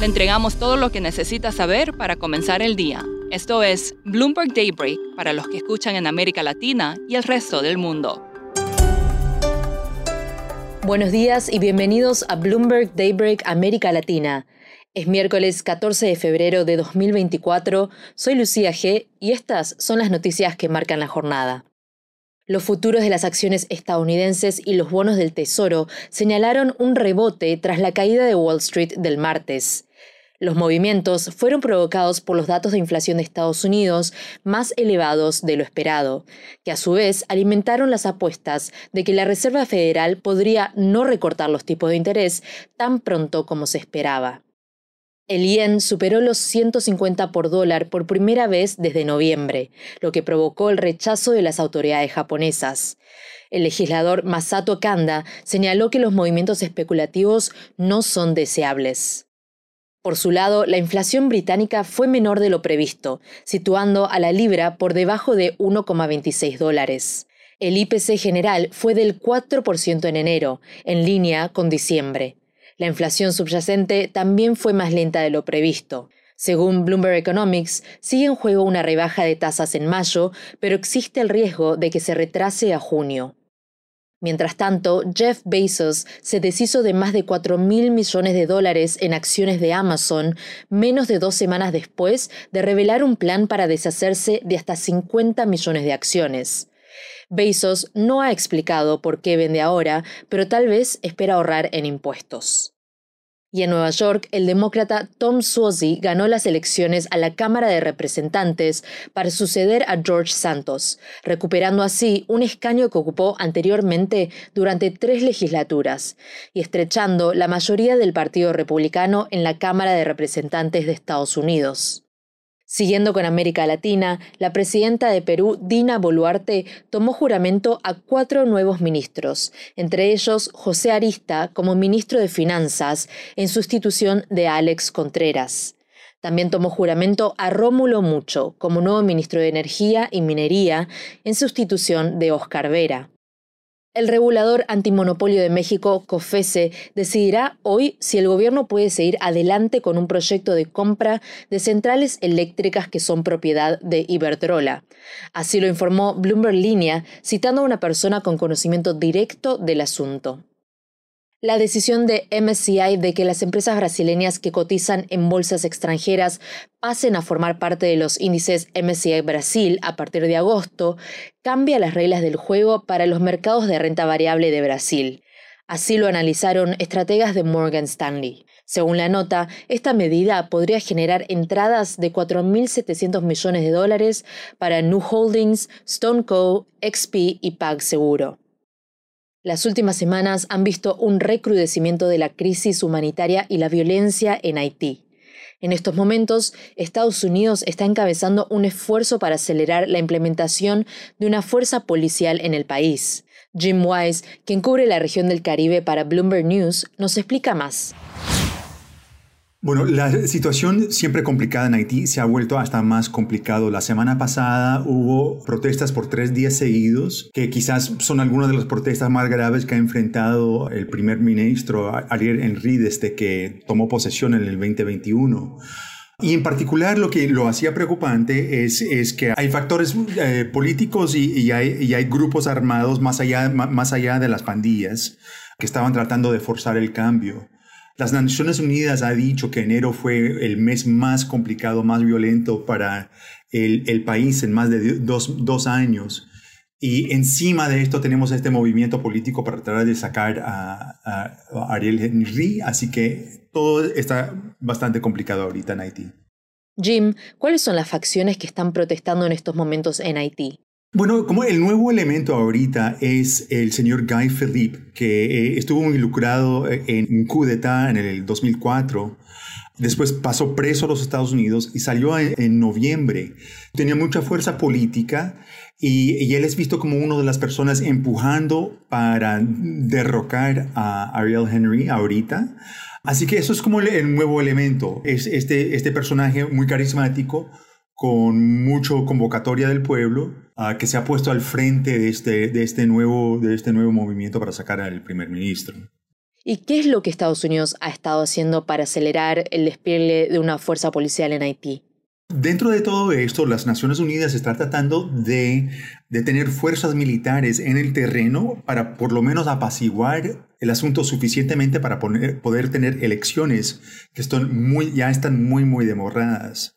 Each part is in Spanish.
Le entregamos todo lo que necesita saber para comenzar el día. Esto es Bloomberg Daybreak para los que escuchan en América Latina y el resto del mundo. Buenos días y bienvenidos a Bloomberg Daybreak América Latina. Es miércoles 14 de febrero de 2024, soy Lucía G y estas son las noticias que marcan la jornada. Los futuros de las acciones estadounidenses y los bonos del Tesoro señalaron un rebote tras la caída de Wall Street del martes. Los movimientos fueron provocados por los datos de inflación de Estados Unidos más elevados de lo esperado, que a su vez alimentaron las apuestas de que la Reserva Federal podría no recortar los tipos de interés tan pronto como se esperaba. El yen superó los 150 por dólar por primera vez desde noviembre, lo que provocó el rechazo de las autoridades japonesas. El legislador Masato Kanda señaló que los movimientos especulativos no son deseables. Por su lado, la inflación británica fue menor de lo previsto, situando a la libra por debajo de 1,26 dólares. El IPC general fue del 4% en enero, en línea con diciembre. La inflación subyacente también fue más lenta de lo previsto. Según Bloomberg Economics, sigue en juego una rebaja de tasas en mayo, pero existe el riesgo de que se retrase a junio. Mientras tanto, Jeff Bezos se deshizo de más de 4 mil millones de dólares en acciones de Amazon menos de dos semanas después de revelar un plan para deshacerse de hasta 50 millones de acciones. Bezos no ha explicado por qué vende ahora, pero tal vez espera ahorrar en impuestos. Y en Nueva York, el demócrata Tom Suozzi ganó las elecciones a la Cámara de Representantes para suceder a George Santos, recuperando así un escaño que ocupó anteriormente durante tres legislaturas y estrechando la mayoría del Partido Republicano en la Cámara de Representantes de Estados Unidos. Siguiendo con América Latina, la presidenta de Perú, Dina Boluarte, tomó juramento a cuatro nuevos ministros, entre ellos José Arista como ministro de Finanzas, en sustitución de Alex Contreras. También tomó juramento a Rómulo Mucho como nuevo ministro de Energía y Minería, en sustitución de Oscar Vera. El regulador antimonopolio de México, COFESE, decidirá hoy si el gobierno puede seguir adelante con un proyecto de compra de centrales eléctricas que son propiedad de Iberdrola. Así lo informó Bloomberg Línea, citando a una persona con conocimiento directo del asunto. La decisión de MSCI de que las empresas brasileñas que cotizan en bolsas extranjeras pasen a formar parte de los índices MSCI Brasil a partir de agosto cambia las reglas del juego para los mercados de renta variable de Brasil. Así lo analizaron estrategas de Morgan Stanley. Según la nota, esta medida podría generar entradas de 4.700 millones de dólares para New Holdings, StoneCo, XP y PagSeguro. Las últimas semanas han visto un recrudecimiento de la crisis humanitaria y la violencia en Haití. En estos momentos, Estados Unidos está encabezando un esfuerzo para acelerar la implementación de una fuerza policial en el país. Jim Wise, quien cubre la región del Caribe para Bloomberg News, nos explica más. Bueno, la situación siempre complicada en Haití se ha vuelto hasta más complicado. La semana pasada hubo protestas por tres días seguidos, que quizás son algunas de las protestas más graves que ha enfrentado el primer ministro Ariel Henry desde que tomó posesión en el 2021. Y en particular lo que lo hacía preocupante es, es que hay factores eh, políticos y, hay, y, hay, grupos armados más allá, más allá de las pandillas que estaban tratando de forzar el cambio. Las Naciones Unidas ha dicho que enero fue el mes más complicado, más violento para el, país en más de dos, años. Y encima de esto tenemos este movimiento político para tratar de sacar a, a, Ariel Henry, así que todo está bastante complicado ahorita en Haití. Jim, ¿cuáles son las facciones que están protestando en estos momentos en Haití? Bueno, como el nuevo elemento ahorita es el señor Guy Philippe, que eh, estuvo involucrado eh, en un coup d'etat en el 2004. Después pasó preso a los Estados Unidos y salió en, noviembre. Tenía mucha fuerza política y, él es visto como una de las personas empujando para derrocar a Ariel Henry ahorita. Así que eso es como el, nuevo elemento. Es este, este personaje muy carismático con mucho convocatoria del pueblo, que se ha puesto al frente de este, de, este nuevo, de este nuevo movimiento para sacar al primer ministro. ¿Y qué es lo que Estados Unidos ha estado haciendo para acelerar el despliegue de una fuerza policial en Haití? Dentro de todo esto, las Naciones Unidas están tratando de, de, tener fuerzas militares en el terreno para por lo menos apaciguar el asunto suficientemente para poder tener elecciones que están muy, ya están muy, muy demorradas.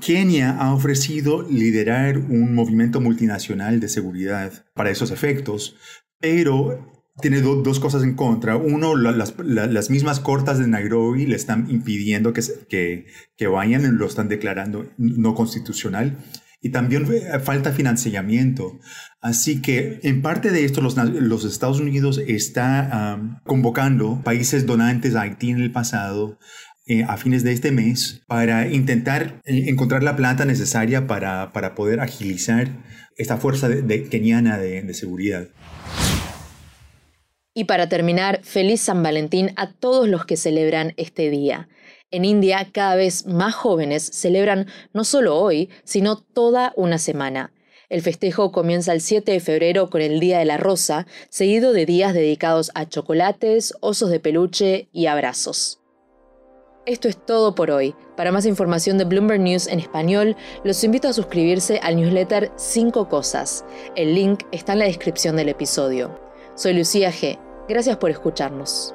Kenia ha ofrecido liderar un movimiento multinacional de seguridad para esos efectos, pero tiene dos cosas en contra. Uno, las, mismas cortas de Nairobi le están impidiendo que, que, que vayan, lo están declarando no constitucional. Y también falta financiamiento. Así que en parte de esto los, los Estados Unidos está convocando países donantes a Haití en el pasado eh, a fines de este mes para intentar eh, encontrar la plata necesaria para, para poder agilizar esta fuerza de, keniana de, de seguridad. Y para terminar, feliz San Valentín a todos los que celebran este día. En India, cada vez más jóvenes celebran no solo hoy, sino toda una semana. El festejo comienza el 7 de febrero con el Día de la Rosa, seguido de días dedicados a chocolates, osos de peluche y abrazos. Esto es todo por hoy. Para más información de Bloomberg News en español, los invito a suscribirse al newsletter 5 Cosas. El link está en la descripción del episodio. Soy Lucía G. Gracias por escucharnos.